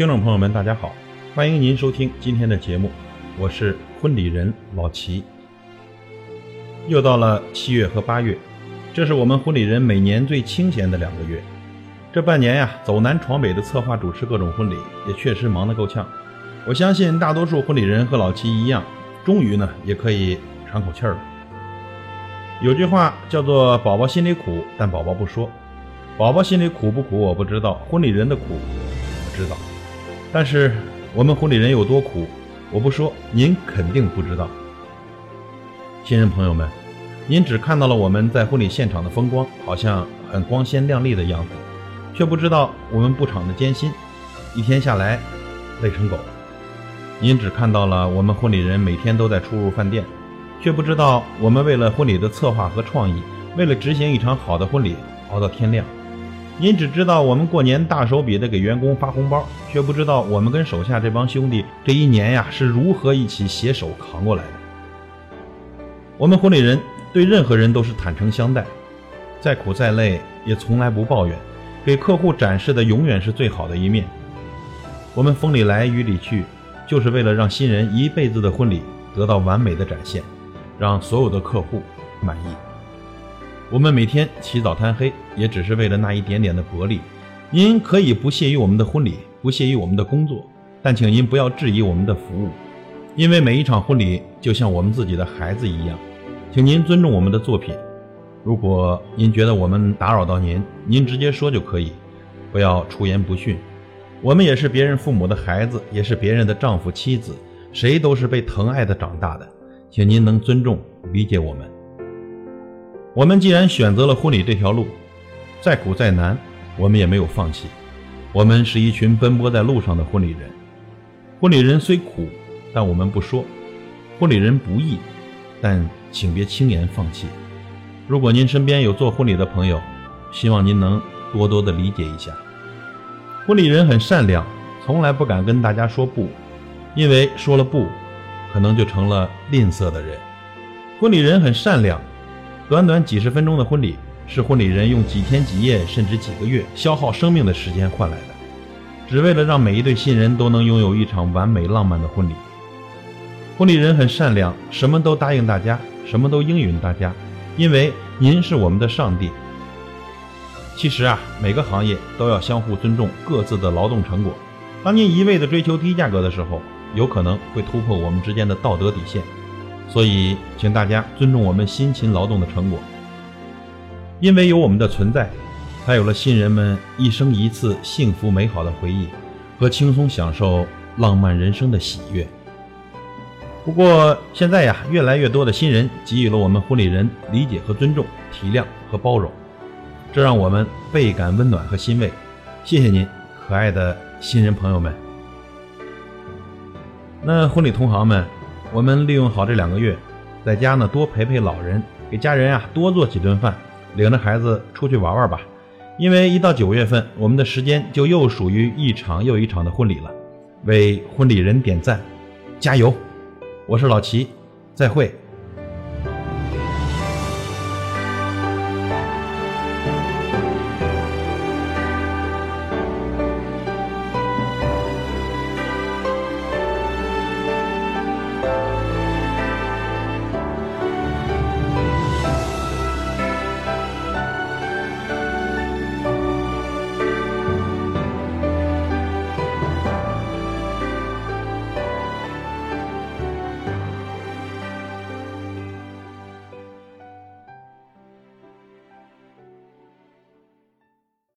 听众朋友们，大家好，欢迎您收听今天的节目，我是婚礼人老齐。又到了七月和八月，这是我们婚礼人每年最清闲的两个月。这半年呀，走南闯北的策划主持各种婚礼，也确实忙得够呛。我相信大多数婚礼人和老齐一样，终于呢也可以喘口气儿了。有句话叫做“宝宝心里苦，但宝宝不说”。宝宝心里苦不苦我不知道，婚礼人的苦我知道。但是我们婚礼人有多苦，我不说，您肯定不知道。新人朋友们，您只看到了我们在婚礼现场的风光，好像很光鲜亮丽的样子，却不知道我们布场的艰辛，一天下来累成狗。您只看到了我们婚礼人每天都在出入饭店，却不知道我们为了婚礼的策划和创意，为了执行一场好的婚礼，熬到天亮。您只知道我们过年大手笔的给员工发红包，却不知道我们跟手下这帮兄弟这一年呀是如何一起携手扛过来的。我们婚礼人对任何人都是坦诚相待，再苦再累也从来不抱怨，给客户展示的永远是最好的一面。我们风里来雨里去，就是为了让新人一辈子的婚礼得到完美的展现，让所有的客户满意。我们每天起早贪黑，也只是为了那一点点的薄利。您可以不屑于我们的婚礼，不屑于我们的工作，但请您不要质疑我们的服务，因为每一场婚礼就像我们自己的孩子一样。请您尊重我们的作品。如果您觉得我们打扰到您，您直接说就可以，不要出言不逊。我们也是别人父母的孩子，也是别人的丈夫妻子，谁都是被疼爱的长大的，请您能尊重理解我们。我们既然选择了婚礼这条路，再苦再难，我们也没有放弃。我们是一群奔波在路上的婚礼人。婚礼人虽苦，但我们不说；婚礼人不易，但请别轻言放弃。如果您身边有做婚礼的朋友，希望您能多多的理解一下。婚礼人很善良，从来不敢跟大家说不，因为说了不，可能就成了吝啬的人。婚礼人很善良。短短几十分钟的婚礼，是婚礼人用几天几夜甚至几个月消耗生命的时间换来的，只为了让每一对新人都能拥有一场完美浪漫的婚礼。婚礼人很善良，什么都答应大家，什么都应允大家，因为您是我们的上帝。其实啊，每个行业都要相互尊重各自的劳动成果。当您一味的追求低价格的时候，有可能会突破我们之间的道德底线。所以，请大家尊重我们辛勤劳动的成果，因为有我们的存在，才有了新人们一生一次幸福美好的回忆和轻松享受浪漫人生的喜悦。不过，现在呀，越来越多的新人给予了我们婚礼人理解和尊重、体谅和包容，这让我们倍感温暖和欣慰。谢谢您，可爱的新人朋友们。那婚礼同行们。我们利用好这两个月，在家呢多陪陪老人，给家人啊多做几顿饭，领着孩子出去玩玩吧。因为一到九月份，我们的时间就又属于一场又一场的婚礼了。为婚礼人点赞，加油！我是老齐，再会。Bye.